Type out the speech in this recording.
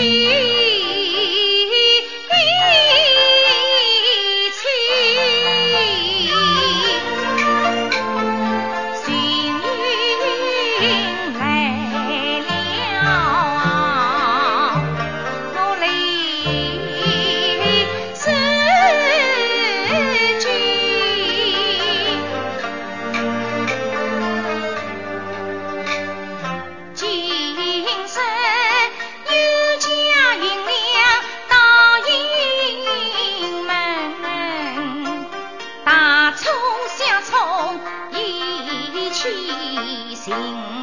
fim. 情。